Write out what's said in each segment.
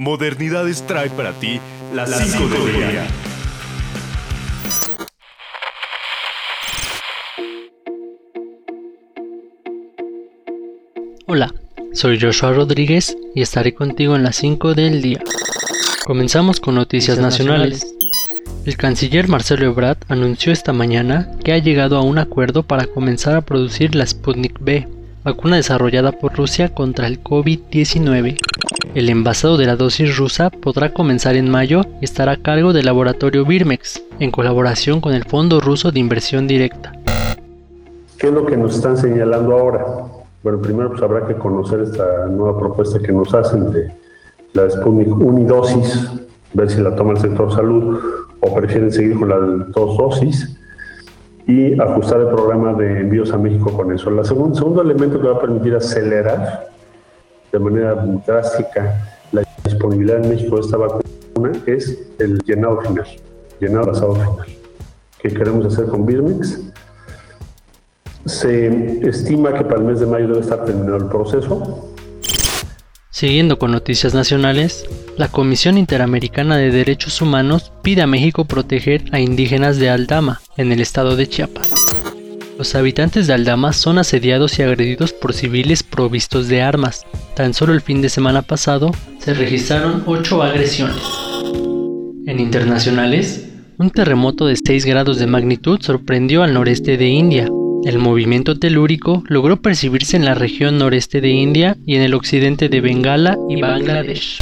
Modernidades trae para ti las 5 del día. Hola, soy Joshua Rodríguez y estaré contigo en las 5 del día. Comenzamos con noticias nacionales. El canciller Marcelo Ebrard anunció esta mañana que ha llegado a un acuerdo para comenzar a producir la Sputnik B, vacuna desarrollada por Rusia contra el COVID-19. El envasado de la dosis rusa podrá comenzar en mayo y estará a cargo del laboratorio Birmex, en colaboración con el Fondo Ruso de Inversión Directa. ¿Qué es lo que nos están señalando ahora? Bueno, primero pues habrá que conocer esta nueva propuesta que nos hacen de la Sputnik unidosis, ver si la toma el sector salud o prefieren seguir con las dos dosis y ajustar el programa de envíos a México con eso. El segundo, segundo elemento que va a permitir acelerar de manera drástica la disponibilidad en México de esta vacuna es el llenado final, llenado basado final, que queremos hacer con Birmex. Se estima que para el mes de mayo debe estar terminado el proceso. Siguiendo con noticias nacionales, la Comisión Interamericana de Derechos Humanos pide a México proteger a indígenas de Aldama, en el estado de Chiapas. Los habitantes de Aldama son asediados y agredidos por civiles provistos de armas. Tan solo el fin de semana pasado se registraron 8 agresiones. En internacionales, un terremoto de 6 grados de magnitud sorprendió al noreste de India. El movimiento telúrico logró percibirse en la región noreste de India y en el occidente de Bengala y Bangladesh.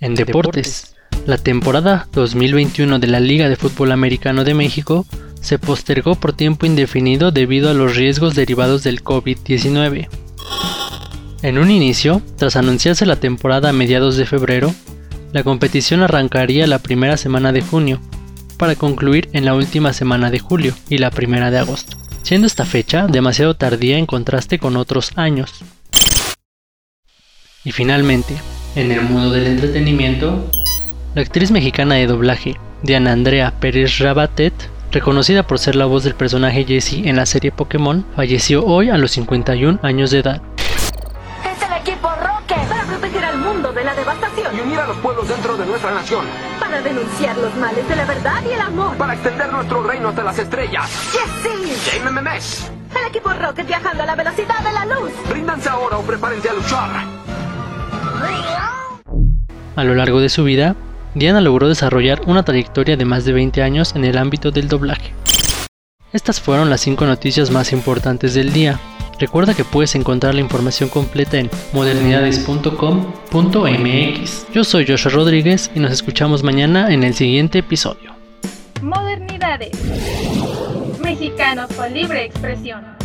En deportes, la temporada 2021 de la Liga de Fútbol Americano de México se postergó por tiempo indefinido debido a los riesgos derivados del COVID-19. En un inicio, tras anunciarse la temporada a mediados de febrero, la competición arrancaría la primera semana de junio, para concluir en la última semana de julio y la primera de agosto, siendo esta fecha demasiado tardía en contraste con otros años. Y finalmente, en el mundo del entretenimiento, la actriz mexicana de doblaje, Diana Andrea Pérez Rabatet, reconocida por ser la voz del personaje Jessie en la serie Pokémon, falleció hoy a los 51 años de edad. De la devastación. Y unir a los pueblos dentro de nuestra nación. Para denunciar los males de la verdad y el amor. Para extender nuestro reino hasta las estrellas. ¡Jessie! ¡JMMS! El equipo Rocket viajando a la velocidad de la luz. Ríndanse ahora o prepárense a luchar. A lo largo de su vida, Diana logró desarrollar una trayectoria de más de 20 años en el ámbito del doblaje. Estas fueron las 5 noticias más importantes del día. Recuerda que puedes encontrar la información completa en modernidades.com.mx. Yo soy Joshua Rodríguez y nos escuchamos mañana en el siguiente episodio. Modernidades. Mexicanos con libre expresión.